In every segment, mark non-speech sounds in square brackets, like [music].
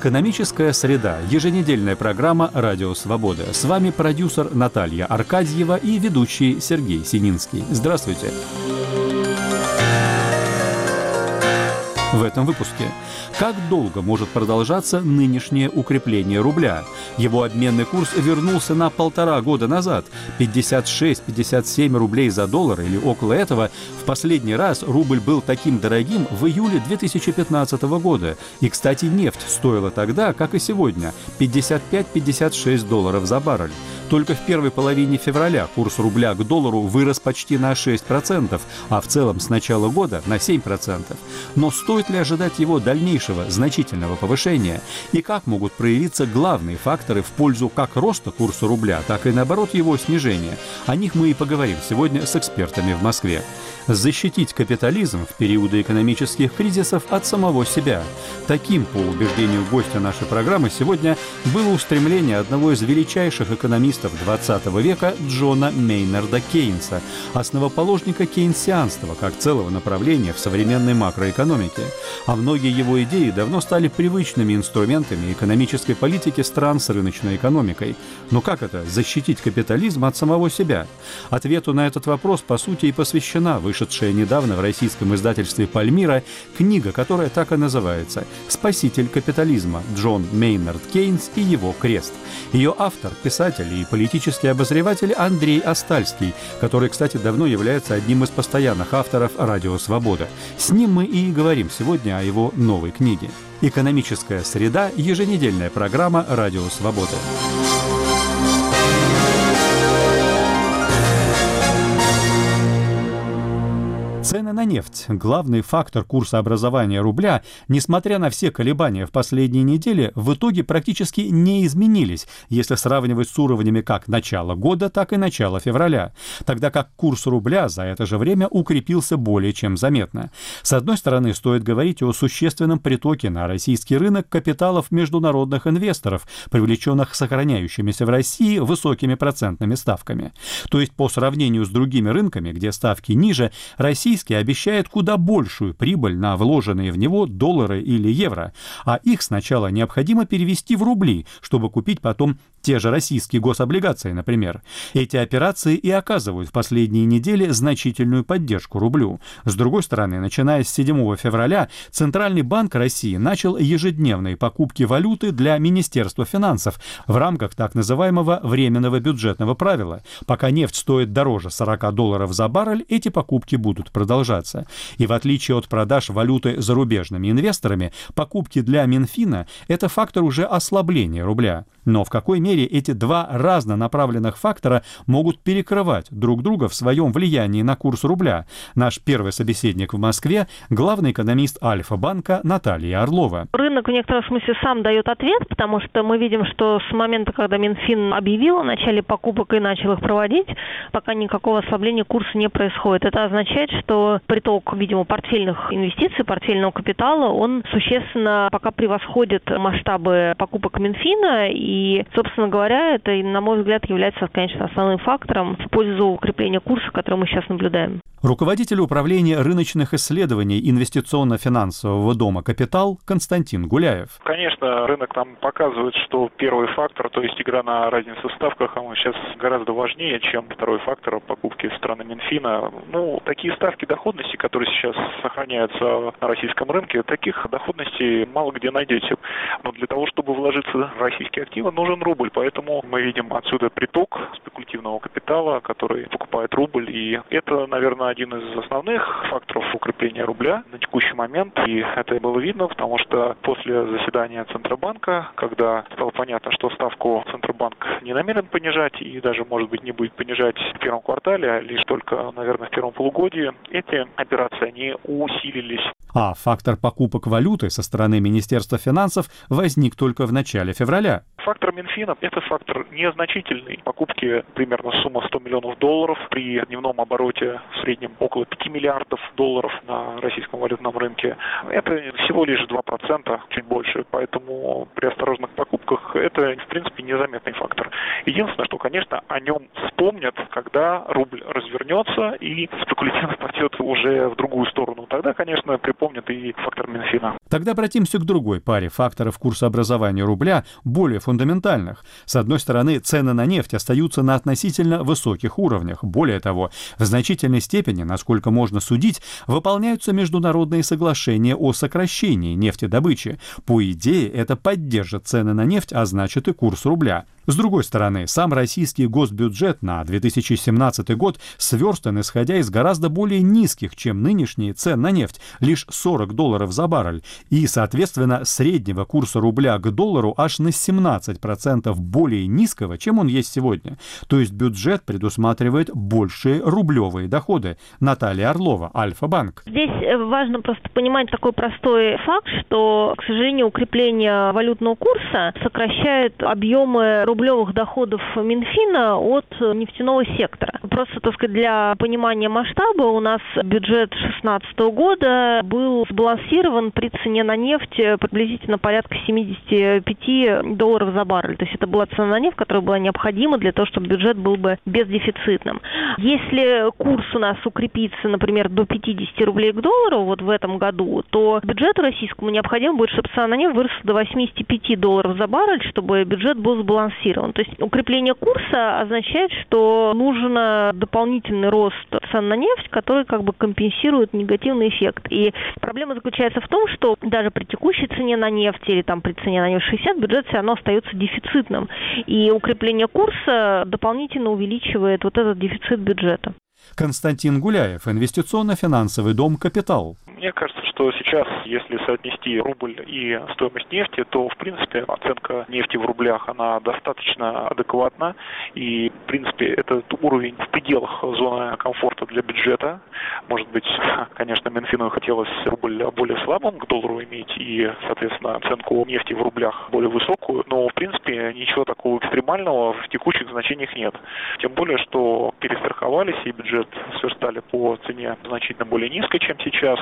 Экономическая среда. Еженедельная программа «Радио Свобода». С вами продюсер Наталья Аркадьева и ведущий Сергей Сининский. Здравствуйте. В этом выпуске. Как долго может продолжаться нынешнее укрепление рубля? Его обменный курс вернулся на полтора года назад. 56-57 рублей за доллар или около этого. В последний раз рубль был таким дорогим в июле 2015 года. И, кстати, нефть стоила тогда, как и сегодня, 55-56 долларов за баррель. Только в первой половине февраля курс рубля к доллару вырос почти на 6%, а в целом с начала года на 7%. Но стоит ли ожидать его дальнейшего значительного повышения? И как могут проявиться главные факторы в пользу как роста курса рубля, так и наоборот его снижения? О них мы и поговорим сегодня с экспертами в Москве защитить капитализм в периоды экономических кризисов от самого себя. Таким, по убеждению гостя нашей программы, сегодня было устремление одного из величайших экономистов XX века Джона Мейнарда Кейнса, основоположника кейнсианства как целого направления в современной макроэкономике. А многие его идеи давно стали привычными инструментами экономической политики стран с рыночной экономикой. Но как это – защитить капитализм от самого себя? Ответу на этот вопрос, по сути, и посвящена вышедшая недавно в российском издательстве «Пальмира» книга, которая так и называется «Спаситель капитализма. Джон Мейнард Кейнс и его крест». Ее автор, писатель и политический обозреватель Андрей Остальский, который, кстати, давно является одним из постоянных авторов «Радио Свобода». С ним мы и говорим сегодня о его новой книге. «Экономическая среда» – еженедельная программа «Радио Свобода». Цены на нефть, главный фактор курса образования рубля, несмотря на все колебания в последние недели, в итоге практически не изменились, если сравнивать с уровнями как начала года, так и начала февраля, тогда как курс рубля за это же время укрепился более чем заметно. С одной стороны, стоит говорить о существенном притоке на российский рынок капиталов международных инвесторов, привлеченных сохраняющимися в России высокими процентными ставками. То есть по сравнению с другими рынками, где ставки ниже, российские обещает куда большую прибыль на вложенные в него доллары или евро, а их сначала необходимо перевести в рубли, чтобы купить потом те же российские гособлигации, например. Эти операции и оказывают в последние недели значительную поддержку рублю. С другой стороны, начиная с 7 февраля, Центральный банк России начал ежедневные покупки валюты для Министерства финансов в рамках так называемого временного бюджетного правила. Пока нефть стоит дороже 40 долларов за баррель, эти покупки будут продолжаться. И в отличие от продаж валюты зарубежными инвесторами, покупки для Минфина – это фактор уже ослабления рубля. Но в какой мере эти два разнонаправленных фактора могут перекрывать друг друга в своем влиянии на курс рубля? Наш первый собеседник в Москве – главный экономист Альфа-банка Наталья Орлова. Рынок в некотором смысле сам дает ответ, потому что мы видим, что с момента, когда Минфин объявил о начале покупок и начал их проводить, пока никакого ослабления курса не происходит. Это означает, что приток, видимо, портфельных инвестиций, портфельного капитала, он существенно пока превосходит масштабы покупок Минфина и собственно говоря, это, на мой взгляд, является, конечно, основным фактором в пользу укрепления курса, который мы сейчас наблюдаем. Руководитель управления рыночных исследований инвестиционно-финансового дома «Капитал» Константин Гуляев. Конечно, рынок нам показывает, что первый фактор, то есть игра на разнице в ставках, он сейчас гораздо важнее, чем второй фактор покупки страны Минфина. Ну, такие ставки доходности, которые сейчас сохраняются на российском рынке, таких доходностей мало где найдете. Но для того, чтобы вложиться в российские активы, нужен рубль. Поэтому мы видим отсюда приток спекулятивного капитала, который покупает рубль. И это, наверное, один из основных факторов укрепления рубля на текущий момент. И это было видно, потому что после заседания Центробанка, когда стало понятно, что ставку Центробанк не намерен понижать и даже, может быть, не будет понижать в первом квартале, а лишь только, наверное, в первом полугодии, эти операции, они усилились. А фактор покупок валюты со стороны Министерства финансов возник только в начале февраля. Фактор Минфина – это фактор незначительный. Покупки примерно сумма 100 миллионов долларов при дневном обороте в среднем среднем около 5 миллиардов долларов на российском валютном рынке. Это всего лишь 2%, чуть больше, поэтому при осторожных покупках это, в принципе, незаметный фактор. Единственное, что, конечно, о нем вспомнят, когда рубль развернется и спекулятивно [laughs] пойдет уже в другую сторону. Тогда, конечно, припомнят и фактор Минфина. Тогда обратимся к другой паре факторов курса образования рубля, более фундаментальных. С одной стороны, цены на нефть остаются на относительно высоких уровнях. Более того, в значительной степени, насколько можно судить, выполняются международные соглашения о сокращении нефтедобычи. По идее, это поддержит цены на нефть, а значит и курс рубля. С другой стороны, сам российский госбюджет на 2017 год сверстан, исходя из гораздо более низких, чем нынешние цен на нефть, лишь 40 долларов за баррель, и, соответственно, среднего курса рубля к доллару аж на 17% более низкого, чем он есть сегодня. То есть бюджет предусматривает большие рублевые доходы. Наталья Орлова, Альфа-банк. Здесь э, важно просто понимать такой простой факт, что, к сожалению, укрепление валютного курса сокращает объемы рублевых доходов Минфина от нефтяного сектора. Просто, так сказать, для понимания масштаба у нас бюджет 2016 года был сбалансирован при цене на нефть приблизительно порядка 75 долларов за баррель. То есть это была цена на нефть, которая была необходима для того, чтобы бюджет был бы бездефицитным. Если курс у нас укрепится, например, до 50 рублей к доллару вот в этом году, то бюджету российскому необходимо будет, чтобы цена на нефть выросла до 85 долларов за баррель, чтобы бюджет был сбалансирован сбалансирован. То есть укрепление курса означает, что нужен дополнительный рост цен на нефть, который как бы компенсирует негативный эффект. И проблема заключается в том, что даже при текущей цене на нефть или там при цене на нефть 60 бюджет все равно остается дефицитным. И укрепление курса дополнительно увеличивает вот этот дефицит бюджета. Константин Гуляев, инвестиционно-финансовый дом «Капитал». Мне кажется, что сейчас, если соотнести рубль и стоимость нефти, то, в принципе, оценка нефти в рублях, она достаточно адекватна. И, в принципе, этот уровень в пределах зоны комфорта для бюджета. Может быть, [laughs] конечно, Минфину хотелось рубль более слабым к доллару иметь и, соответственно, оценку нефти в рублях более высокую. Но, в принципе, ничего такого экстремального в текущих значениях нет. Тем более, что перестраховались и бюджет сверстали по цене значительно более низкой, чем сейчас.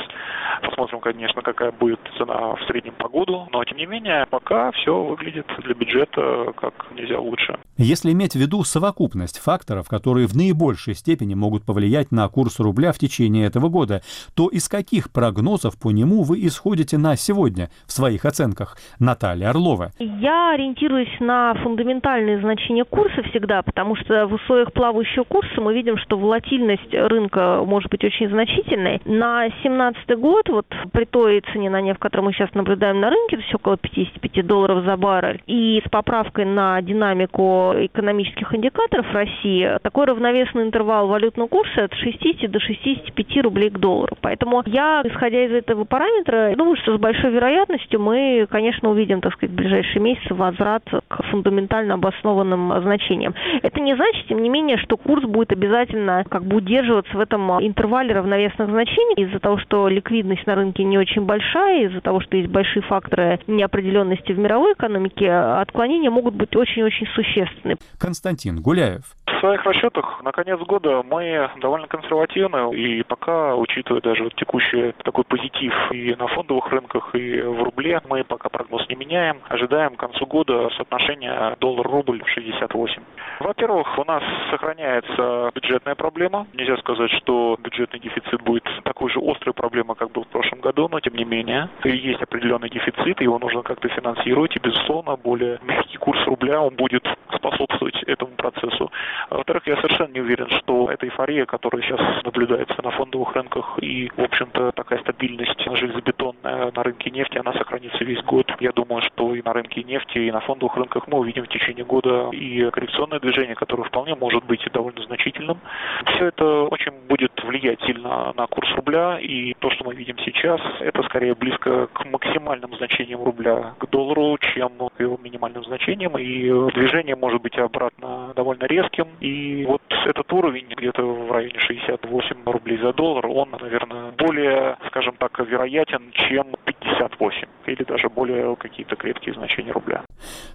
Посмотрим, конечно, какая будет цена в среднем по году, но тем не менее пока все выглядит для бюджета как нельзя лучше. Если иметь в виду совокупность факторов, которые в наибольшей степени могут повлиять на курс рубля в течение этого года, то из каких прогнозов по нему вы исходите на сегодня в своих оценках? Наталья Орлова. Я ориентируюсь на фундаментальные значения курса всегда, потому что в условиях плавающего курса мы видим, что волатильность рынка может быть очень значительной. На 2017 год, вот при той цене на нефть, которую мы сейчас наблюдаем на рынке, есть около 55 долларов за баррель, и с поправкой на динамику экономических индикаторов России, такой равновесный интервал валютного курса от 60 до 65 рублей к доллару. Поэтому я, исходя из этого параметра, думаю, что с большой вероятностью мы, конечно, увидим, так сказать, в ближайшие месяцы возврат к фундаментально обоснованным значениям. Это не значит, тем не менее, что курс будет обязательно как бы удерживаться в этом интервале равновесных значений из-за того, что ликвидность на рынке не очень большая, из-за того, что есть большие факторы неопределенности в мировой экономике, отклонения могут быть очень-очень существенны. Константин Гуляев. В своих расчетах на конец года мы довольно консервативны, и пока, учитывая даже текущий такой позитив и на фондовых рынках, и в рубле, мы пока прогноз не меняем. Ожидаем к концу года соотношения доллар-рубль 68. Во-первых, у нас сохраняется бюджетная проблема. Нельзя сказать, что бюджетный дефицит будет такой же острой проблемой, как был в прошлом году, но тем не менее есть определенный дефицит, его нужно как-то финансировать, и, безусловно, более мягкий курс рубля, он будет способствовать этому процессу. Во-вторых, я совершенно не уверен, что эта эйфория, которая сейчас наблюдается на фондовых рынках и, в общем-то, такая стабильность железобетонная на рынке нефти, она сохранится весь год. Я думаю, что и на рынке нефти, и на фондовых рынках мы увидим в течение года и коррекционное движение, которое вполне может быть довольно значительным. Все это очень будет влиять сильно на курс рубля, и то, что мы видим сейчас, это скорее близко к максимальным значениям рубля к доллару, чем к его минимальным значениям, и движение может быть обратно довольно резким, и вот этот уровень где-то в районе 68 рублей за доллар, он, наверное, более, скажем так, вероятен, чем 58 или даже более какие-то крепкие значения рубля.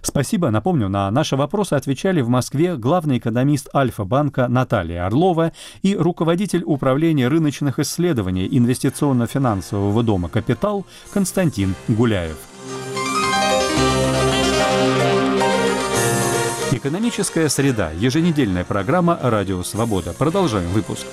Спасибо. Напомню, на наши вопросы отвечали в Москве главный экономист Альфа-банка Наталья Орлова и руководитель управления рыночных исследований инвестиционно-финансового дома «Капитал» Константин Гуляев. Экономическая среда. Еженедельная программа «Радио Свобода». Продолжаем выпуск.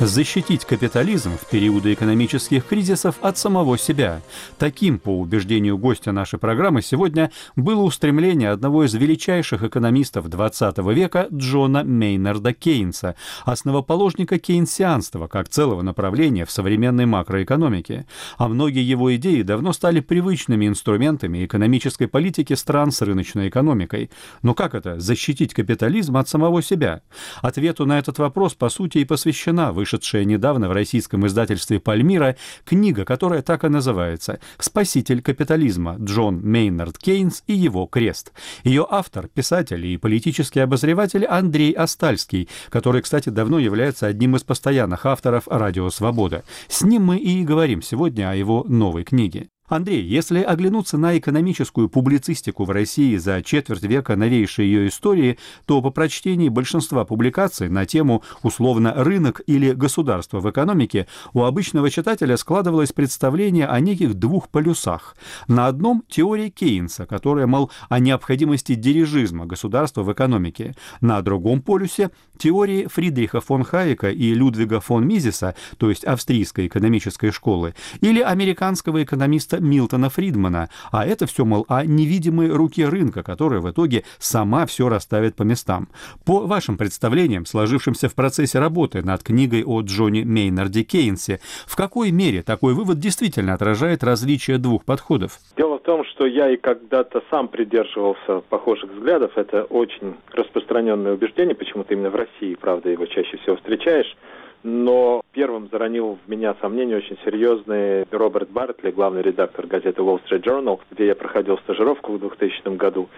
Защитить капитализм в периоды экономических кризисов от самого себя. Таким, по убеждению гостя нашей программы, сегодня было устремление одного из величайших экономистов XX века Джона Мейнарда Кейнса, основоположника кейнсианства как целого направления в современной макроэкономике. А многие его идеи давно стали привычными инструментами экономической политики стран с рыночной экономикой. Но как это – защитить капитализм от самого себя? Ответу на этот вопрос, по сути, и посвящена выше вышедшая недавно в российском издательстве «Пальмира» книга, которая так и называется «Спаситель капитализма. Джон Мейнард Кейнс и его крест». Ее автор, писатель и политический обозреватель Андрей Остальский, который, кстати, давно является одним из постоянных авторов «Радио Свобода». С ним мы и говорим сегодня о его новой книге. Андрей, если оглянуться на экономическую публицистику в России за четверть века новейшей ее истории, то по прочтении большинства публикаций на тему условно «рынок» или «государство в экономике» у обычного читателя складывалось представление о неких двух полюсах. На одном – теория Кейнса, которая, мол, о необходимости дирижизма государства в экономике. На другом полюсе – теории Фридриха фон Хайека и Людвига фон Мизиса, то есть австрийской экономической школы, или американского экономиста текста Милтона Фридмана, а это все, мол, о невидимой руке рынка, которая в итоге сама все расставит по местам. По вашим представлениям, сложившимся в процессе работы над книгой о Джонни Мейнарде Кейнсе, в какой мере такой вывод действительно отражает различия двух подходов? Дело в том, что я и когда-то сам придерживался похожих взглядов. Это очень распространенное убеждение, почему-то именно в России, правда, его чаще всего встречаешь но первым заронил в меня сомнения очень серьезный Роберт Бартли, главный редактор газеты Wall Street Journal, где я проходил стажировку в 2000 году.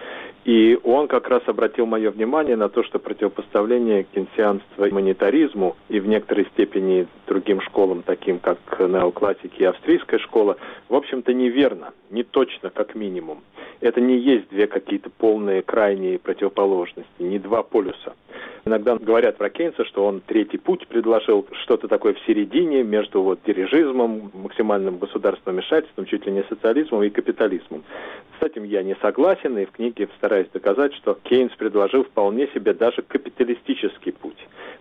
И он как раз обратил мое внимание на то, что противопоставление кенсианства и монетаризму и в некоторой степени другим школам, таким как неоклассики и австрийская школа, в общем-то неверно, не точно как минимум. Это не есть две какие-то полные крайние противоположности, не два полюса. Иногда говорят про Кейнса, что он третий путь предложил, что-то такое в середине между вот дирижизмом, максимальным государственным вмешательством, чуть ли не социализмом и капитализмом. С этим я не согласен, и в книге стараюсь доказать, что Кейнс предложил вполне себе даже капиталистический путь.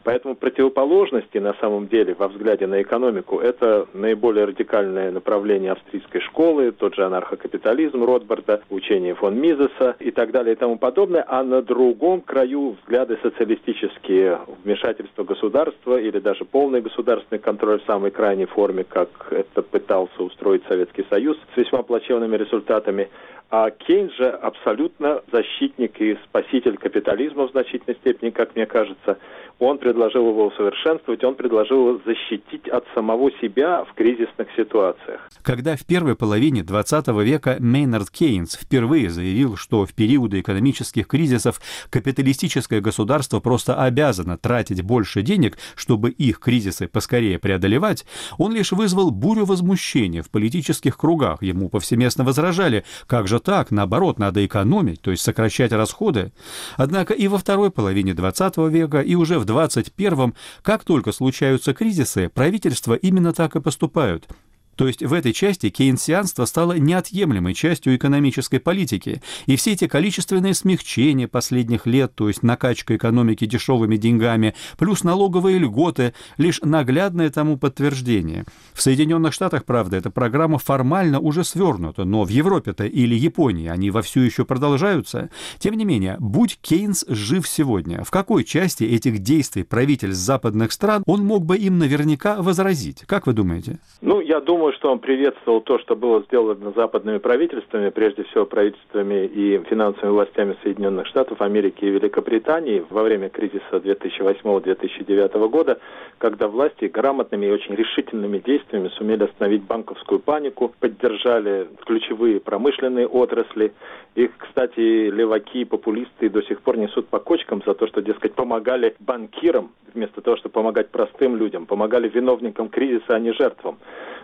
Поэтому противоположности на самом деле во взгляде на экономику это наиболее радикальное направление австрийской школы, тот же анархокапитализм Ротбарда, учение фон Мизеса и так далее и тому подобное, а на другом краю взгляды социалистические вмешательства государства или даже полный государственный контроль в самой крайней форме, как это пытался устроить Советский Союз с весьма плачевными результатами. А Кейн же абсолютно защитник и спаситель капитализма в значительной степени, как мне кажется. Он предложил его усовершенствовать, он предложил его защитить от самого себя в кризисных ситуациях. Когда в первой половине 20 века Мейнард Кейнс впервые заявил, что в периоды экономических кризисов капиталистическое государство просто обязано тратить больше денег, чтобы их кризисы поскорее преодолевать, он лишь вызвал бурю возмущения в политических кругах. Ему повсеместно возражали, как же так, наоборот, надо экономить, то есть сокращать расходы. Однако и во второй половине 20 века, и уже в 21-м, как только случаются кризисы, правительства именно так и поступают. То есть в этой части кейнсианство стало неотъемлемой частью экономической политики, и все эти количественные смягчения последних лет, то есть накачка экономики дешевыми деньгами, плюс налоговые льготы, лишь наглядное тому подтверждение. В Соединенных Штатах, правда, эта программа формально уже свернута, но в Европе-то или Японии они вовсю еще продолжаются. Тем не менее, будь Кейнс жив сегодня, в какой части этих действий правительств западных стран он мог бы им наверняка возразить? Как вы думаете? Ну, я думаю, думаю, что он приветствовал то, что было сделано западными правительствами, прежде всего правительствами и финансовыми властями Соединенных Штатов Америки и Великобритании во время кризиса 2008-2009 года, когда власти грамотными и очень решительными действиями сумели остановить банковскую панику, поддержали ключевые промышленные отрасли. Их, кстати, леваки и популисты до сих пор несут по кочкам за то, что, дескать, помогали банкирам вместо того, чтобы помогать простым людям, помогали виновникам кризиса, а не жертвам.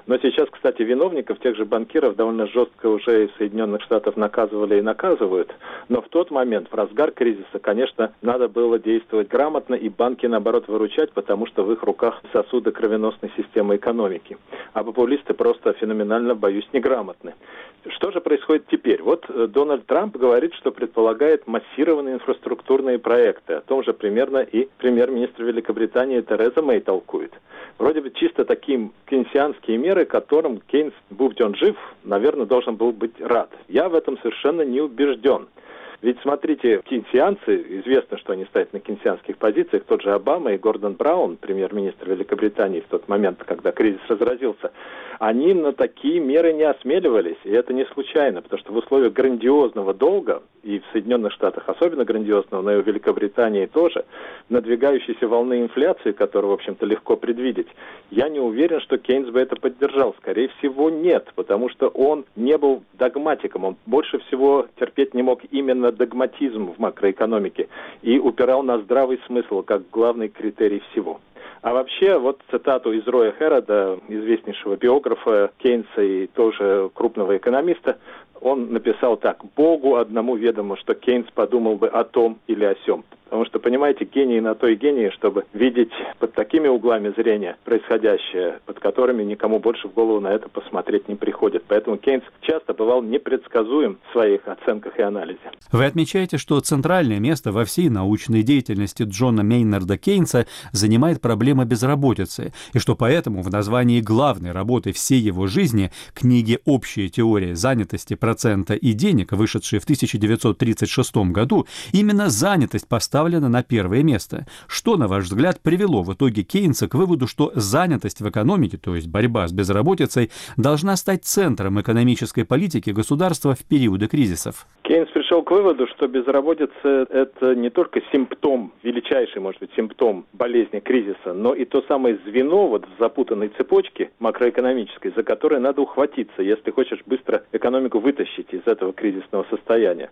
Но сейчас, кстати, виновников, тех же банкиров, довольно жестко уже из Соединенных Штатов наказывали и наказывают. Но в тот момент, в разгар кризиса, конечно, надо было действовать грамотно и банки, наоборот, выручать, потому что в их руках сосуды кровеносной системы экономики. А популисты просто феноменально, боюсь, неграмотны. Что же происходит теперь? Вот э, Дональд Трамп говорит, что предполагает массированные инфраструктурные проекты. О том же примерно и премьер-министр Великобритании Тереза Мэй толкует. Вроде бы чисто такие кейнсианские меры, которым Кейнс, будь он жив, наверное, должен был быть рад. Я в этом совершенно не убежден. Ведь смотрите, кейнсианцы, известно, что они стоят на кейнсианских позициях, тот же Обама и Гордон Браун, премьер-министр Великобритании в тот момент, когда кризис разразился, они на такие меры не осмеливались. И это не случайно, потому что в условиях грандиозного долга, и в Соединенных Штатах особенно грандиозного, но и в Великобритании тоже, надвигающейся волны инфляции, которую, в общем-то, легко предвидеть, я не уверен, что Кейнс бы это поддержал. Скорее всего, нет, потому что он не был догматиком. Он больше всего терпеть не мог именно догматизм в макроэкономике и упирал на здравый смысл как главный критерий всего. А вообще, вот цитату из Роя Херрода, известнейшего биографа Кейнса и тоже крупного экономиста, он написал так. «Богу одному ведомо, что Кейнс подумал бы о том или о сем». Потому что, понимаете, гений на то и гений, чтобы видеть под такими углами зрения происходящее, под которыми никому больше в голову на это посмотреть не приходит. Поэтому Кейнс часто бывал непредсказуем в своих оценках и анализе. Вы отмечаете, что центральное место во всей научной деятельности Джона Мейнарда Кейнса занимает проблема безработицы, и что поэтому в названии главной работы всей его жизни книги «Общая теория занятости процента и денег», вышедшей в 1936 году, именно занятость поставлена поставлена на первое место. Что, на ваш взгляд, привело в итоге Кейнса к выводу, что занятость в экономике, то есть борьба с безработицей, должна стать центром экономической политики государства в периоды кризисов? Кейнс пришел к выводу, что безработица – это не только симптом, величайший, может быть, симптом болезни кризиса, но и то самое звено вот в запутанной цепочке макроэкономической, за которое надо ухватиться, если хочешь быстро экономику вытащить из этого кризисного состояния.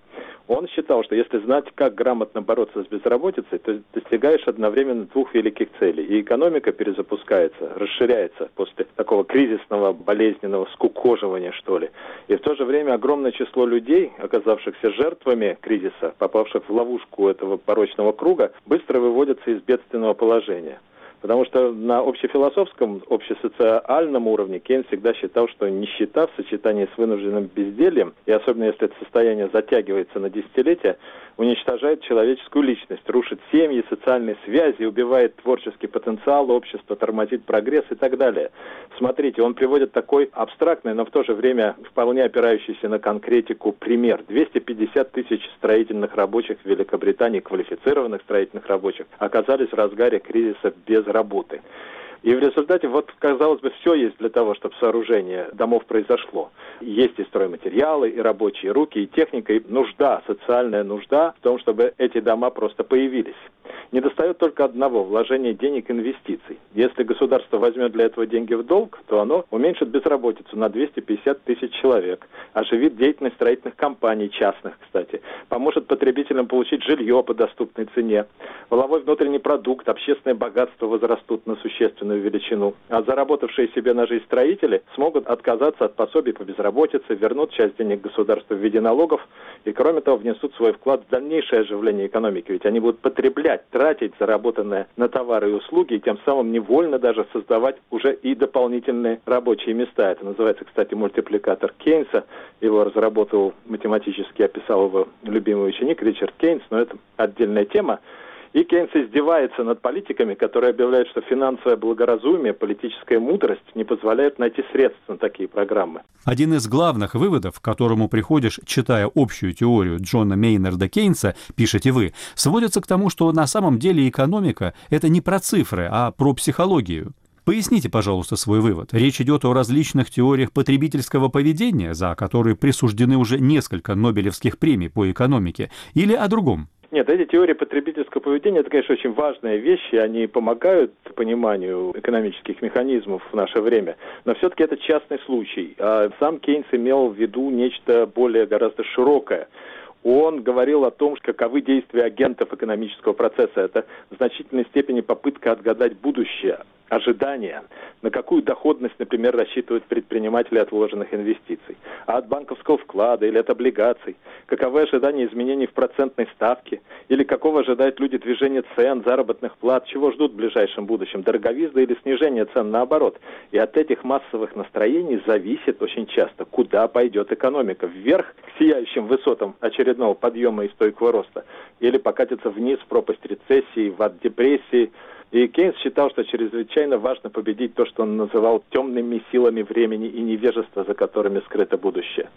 Он считал, что если знать, как грамотно бороться с безработицей, то достигаешь одновременно двух великих целей. И экономика перезапускается, расширяется после такого кризисного, болезненного скукоживания, что ли. И в то же время огромное число людей, оказавшихся жертвами кризиса, попавших в ловушку этого порочного круга, быстро выводятся из бедственного положения. Потому что на общефилософском, общесоциальном уровне Кейн всегда считал, что нищета в сочетании с вынужденным бездельем, и особенно если это состояние затягивается на десятилетия, уничтожает человеческую личность, рушит семьи, социальные связи, убивает творческий потенциал общества, тормозит прогресс и так далее. Смотрите, он приводит такой абстрактный, но в то же время вполне опирающийся на конкретику пример. 250 тысяч строительных рабочих в Великобритании, квалифицированных строительных рабочих, оказались в разгаре кризиса без работы. И в результате, вот, казалось бы, все есть для того, чтобы сооружение домов произошло. Есть и стройматериалы, и рабочие руки, и техника, и нужда, социальная нужда в том, чтобы эти дома просто появились. Не достает только одного – вложения денег инвестиций. Если государство возьмет для этого деньги в долг, то оно уменьшит безработицу на 250 тысяч человек, оживит деятельность строительных компаний, частных, кстати, поможет потребителям получить жилье по доступной цене. Воловой внутренний продукт, общественное богатство возрастут на существенную величину. А заработавшие себе на жизнь строители смогут отказаться от пособий по безработице, вернут часть денег государства в виде налогов и, кроме того, внесут свой вклад в дальнейшее оживление экономики. Ведь они будут потреблять, тратить заработанное на товары и услуги, и тем самым невольно даже создавать уже и дополнительные рабочие места. Это называется, кстати, мультипликатор Кейнса. Его разработал математически, описал его любимый ученик Ричард Кейнс, но это отдельная тема. И Кейнс издевается над политиками, которые объявляют, что финансовое благоразумие, политическая мудрость не позволяют найти средств на такие программы. Один из главных выводов, к которому приходишь, читая общую теорию Джона Мейнарда Кейнса, пишете вы, сводится к тому, что на самом деле экономика – это не про цифры, а про психологию. Поясните, пожалуйста, свой вывод. Речь идет о различных теориях потребительского поведения, за которые присуждены уже несколько Нобелевских премий по экономике, или о другом? Нет, эти теории потребительского поведения, это, конечно, очень важные вещи, они помогают пониманию экономических механизмов в наше время, но все-таки это частный случай. А сам Кейнс имел в виду нечто более гораздо широкое он говорил о том, каковы действия агентов экономического процесса. Это в значительной степени попытка отгадать будущее. Ожидания, на какую доходность, например, рассчитывают предприниматели от вложенных инвестиций, а от банковского вклада или от облигаций, каковы ожидания изменений в процентной ставке, или какого ожидают люди движения цен, заработных плат, чего ждут в ближайшем будущем, дороговизны или снижение цен наоборот. И от этих массовых настроений зависит очень часто, куда пойдет экономика, вверх к сияющим высотам очередного подъема и стойкого роста, или покатится вниз в пропасть рецессии, в ад депрессии, и Кейнс считал, что чрезвычайно важно победить то, что он называл темными силами времени и невежества, за которыми скрыто будущее.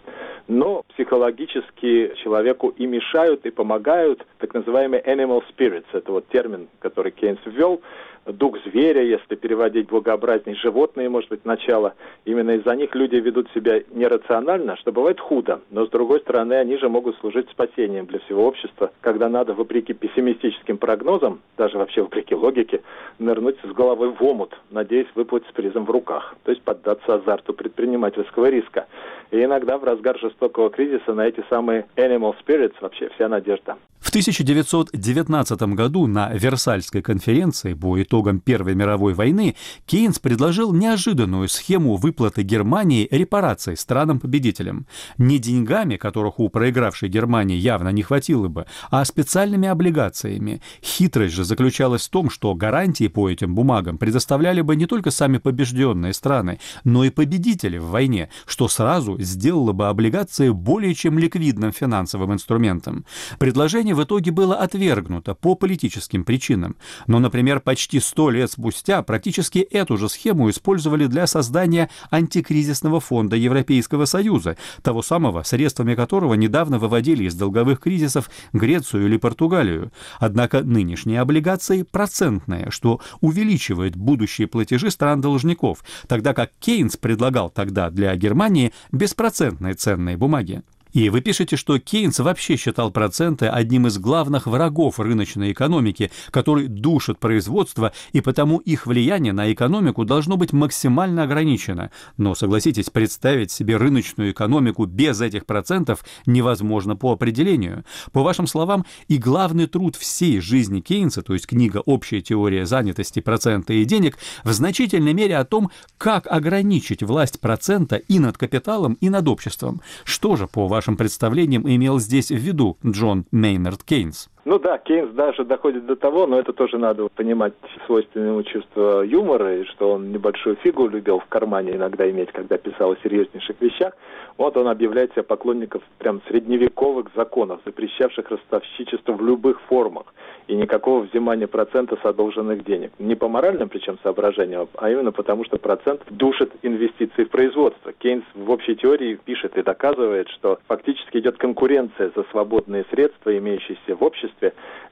Но психологически человеку и мешают, и помогают так называемые animal spirits. Это вот термин, который Кейнс ввел дух зверя, если переводить благообразней, животные, может быть, начало. Именно из-за них люди ведут себя нерационально, что бывает худо. Но, с другой стороны, они же могут служить спасением для всего общества, когда надо, вопреки пессимистическим прогнозам, даже вообще вопреки логике, нырнуть с головой в омут, надеясь выплыть с призом в руках, то есть поддаться азарту предпринимательского риска. И иногда в разгар жестокого кризиса на эти самые animal spirits вообще вся надежда. В 1919 году на Версальской конференции итогам Первой мировой войны Кейнс предложил неожиданную схему выплаты Германии репараций странам-победителям. Не деньгами, которых у проигравшей Германии явно не хватило бы, а специальными облигациями. Хитрость же заключалась в том, что гарантии по этим бумагам предоставляли бы не только сами побежденные страны, но и победители в войне, что сразу сделало бы облигации более чем ликвидным финансовым инструментом. Предложение в итоге было отвергнуто по политическим причинам. Но, например, почти сто лет спустя практически эту же схему использовали для создания антикризисного фонда Европейского Союза, того самого, средствами которого недавно выводили из долговых кризисов Грецию или Португалию. Однако нынешние облигации процентные, что увеличивает будущие платежи стран-должников, тогда как Кейнс предлагал тогда для Германии беспроцентные ценные бумаги. И вы пишете, что Кейнс вообще считал проценты одним из главных врагов рыночной экономики, который душит производство, и потому их влияние на экономику должно быть максимально ограничено. Но, согласитесь, представить себе рыночную экономику без этих процентов невозможно по определению. По вашим словам, и главный труд всей жизни Кейнса, то есть книга «Общая теория занятости, процента и денег», в значительной мере о том, как ограничить власть процента и над капиталом, и над обществом. Что же, по вашим вашим представлениям имел здесь в виду Джон Мейнард Кейнс? Ну да, Кейнс даже доходит до того, но это тоже надо понимать свойственное ему чувство юмора, и что он небольшую фигу любил в кармане иногда иметь, когда писал о серьезнейших вещах. Вот он объявляет себя поклонником прям средневековых законов, запрещавших ростовщичество в любых формах и никакого взимания процента с одолженных денег. Не по моральным причем соображениям, а именно потому, что процент душит инвестиции в производство. Кейнс в общей теории пишет и доказывает, что фактически идет конкуренция за свободные средства, имеющиеся в обществе.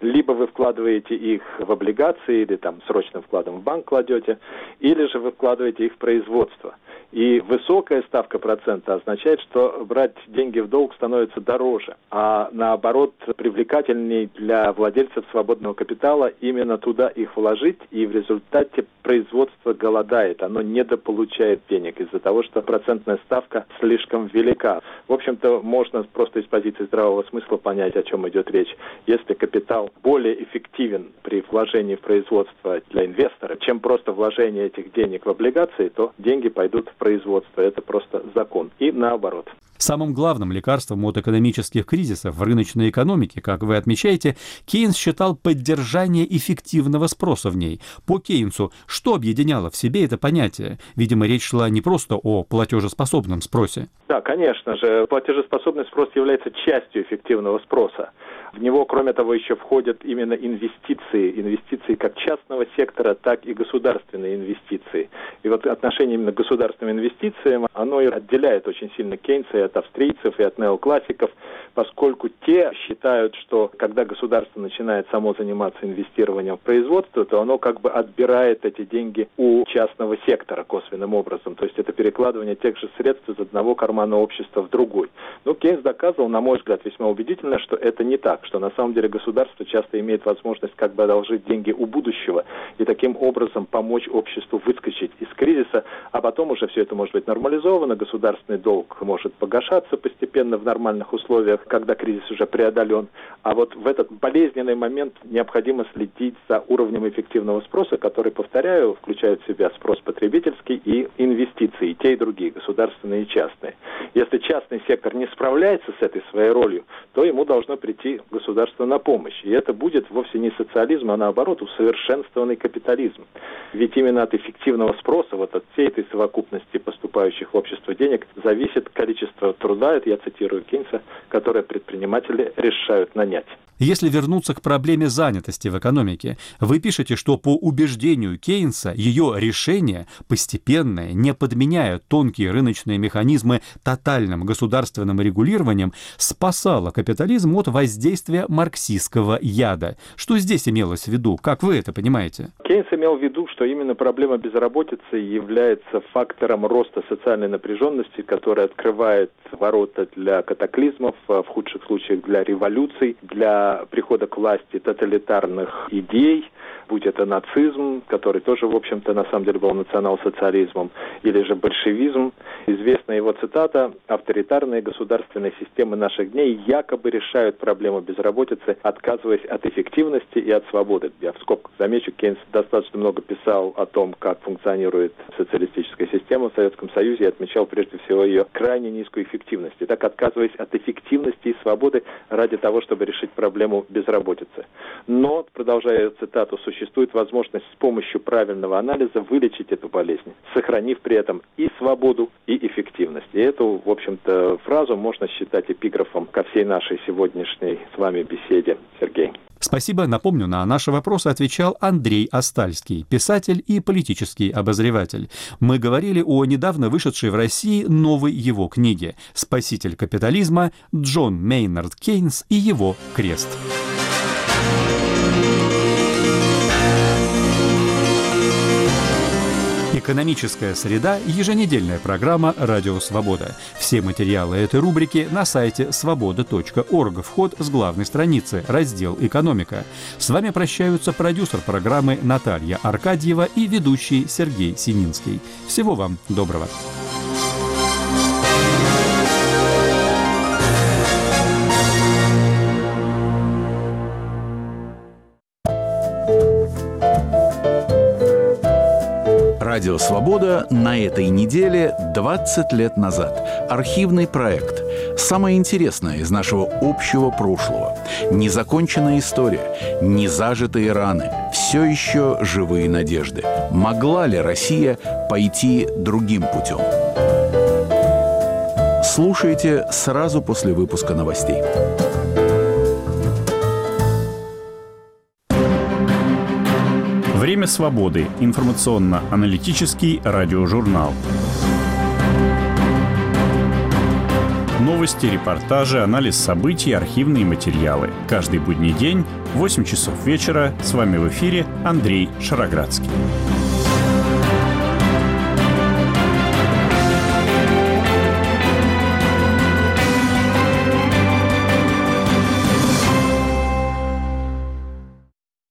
Либо вы вкладываете их в облигации или там срочным вкладом в банк кладете, или же вы вкладываете их в производство. И высокая ставка процента означает, что брать деньги в долг становится дороже, а наоборот привлекательней для владельцев свободного капитала именно туда их вложить, и в результате производство голодает, оно недополучает денег из-за того, что процентная ставка слишком велика. В общем-то, можно просто из позиции здравого смысла понять, о чем идет речь. Если капитал более эффективен при вложении в производство для инвестора, чем просто вложение этих денег в облигации, то деньги пойдут в производства. Это просто закон. И наоборот. Самым главным лекарством от экономических кризисов в рыночной экономике, как вы отмечаете, Кейнс считал поддержание эффективного спроса в ней. По Кейнсу, что объединяло в себе это понятие? Видимо, речь шла не просто о платежеспособном спросе. Да, конечно же, платежеспособный спрос является частью эффективного спроса. В него, кроме того, еще входят именно инвестиции, инвестиции как частного сектора, так и государственные инвестиции. И вот отношение именно к государственным инвестициям, оно и отделяет очень сильно Кейнса и от австрийцев, и от неоклассиков, поскольку те считают, что когда государство начинает само заниматься инвестированием в производство, то оно как бы отбирает эти деньги у частного сектора косвенным образом. То есть это перекладывание тех же средств из одного кармана общества в другой. Но Кейнс доказывал, на мой взгляд, весьма убедительно, что это не так что на самом деле государство часто имеет возможность как бы одолжить деньги у будущего и таким образом помочь обществу выскочить из кризиса, а потом уже все это может быть нормализовано, государственный долг может погашаться, погашаться постепенно в нормальных условиях, когда кризис уже преодолен. А вот в этот болезненный момент необходимо следить за уровнем эффективного спроса, который, повторяю, включает в себя спрос потребительский и инвестиции, и те, и другие, государственные и частные. Если частный сектор не справляется с этой своей ролью, то ему должно прийти государство на помощь. И это будет вовсе не социализм, а наоборот усовершенствованный капитализм. Ведь именно от эффективного спроса, вот от всей этой совокупности поступающих в общество денег, зависит количество труда, это я цитирую Кейнса, которое предприниматели решают нанять. Если вернуться к проблеме занятости в экономике, вы пишете, что по убеждению Кейнса ее решение постепенное, не подменяя тонкие рыночные механизмы тотальным государственным регулированием, спасало капитализм от воздействия марксистского яда. Что здесь имелось в виду? Как вы это понимаете? Кейнс имел в виду, что именно проблема безработицы является фактором роста социальной напряженности, который открывает ворота для катаклизмов, в худших случаях для революций, для прихода к власти тоталитарных идей, будь это нацизм, который тоже, в общем-то, на самом деле был национал-социализмом, или же большевизм. Известна его цитата «Авторитарные государственные системы наших дней якобы решают проблему безработицы, отказываясь от эффективности и от свободы». Я в скобках замечу, Кейнс достаточно много писал о том, как функционирует социалистическая система в Советском Союзе и отмечал прежде всего ее крайне низкую эффективность. И так, отказываясь от эффективности и свободы ради того, чтобы решить проблему безработицы. Но, продолжая цитату, существует возможность с помощью правильного анализа вылечить эту болезнь, сохранив при этом и свободу, и эффективность. И эту, в общем-то, фразу можно считать эпиграфом ко всей нашей сегодняшней с вами беседе. Сергей. Спасибо. Напомню, на наши вопросы отвечал Андрей Остальский, писатель и политический обозреватель. Мы говорили о недавно вышедшей в России новой его книге «Спаситель капитализма» Джон Мейнард Кейнс и его крест. «Экономическая среда» – еженедельная программа «Радио Свобода». Все материалы этой рубрики на сайте свобода.орг. Вход с главной страницы, раздел «Экономика». С вами прощаются продюсер программы Наталья Аркадьева и ведущий Сергей Сининский. Всего вам доброго. Радио «Свобода» на этой неделе 20 лет назад. Архивный проект. Самое интересное из нашего общего прошлого. Незаконченная история, незажитые раны, все еще живые надежды. Могла ли Россия пойти другим путем? Слушайте сразу после выпуска новостей. Время свободы. Информационно-аналитический радиожурнал. Новости, репортажи, анализ событий, архивные материалы. Каждый будний день в 8 часов вечера с вами в эфире Андрей Шароградский.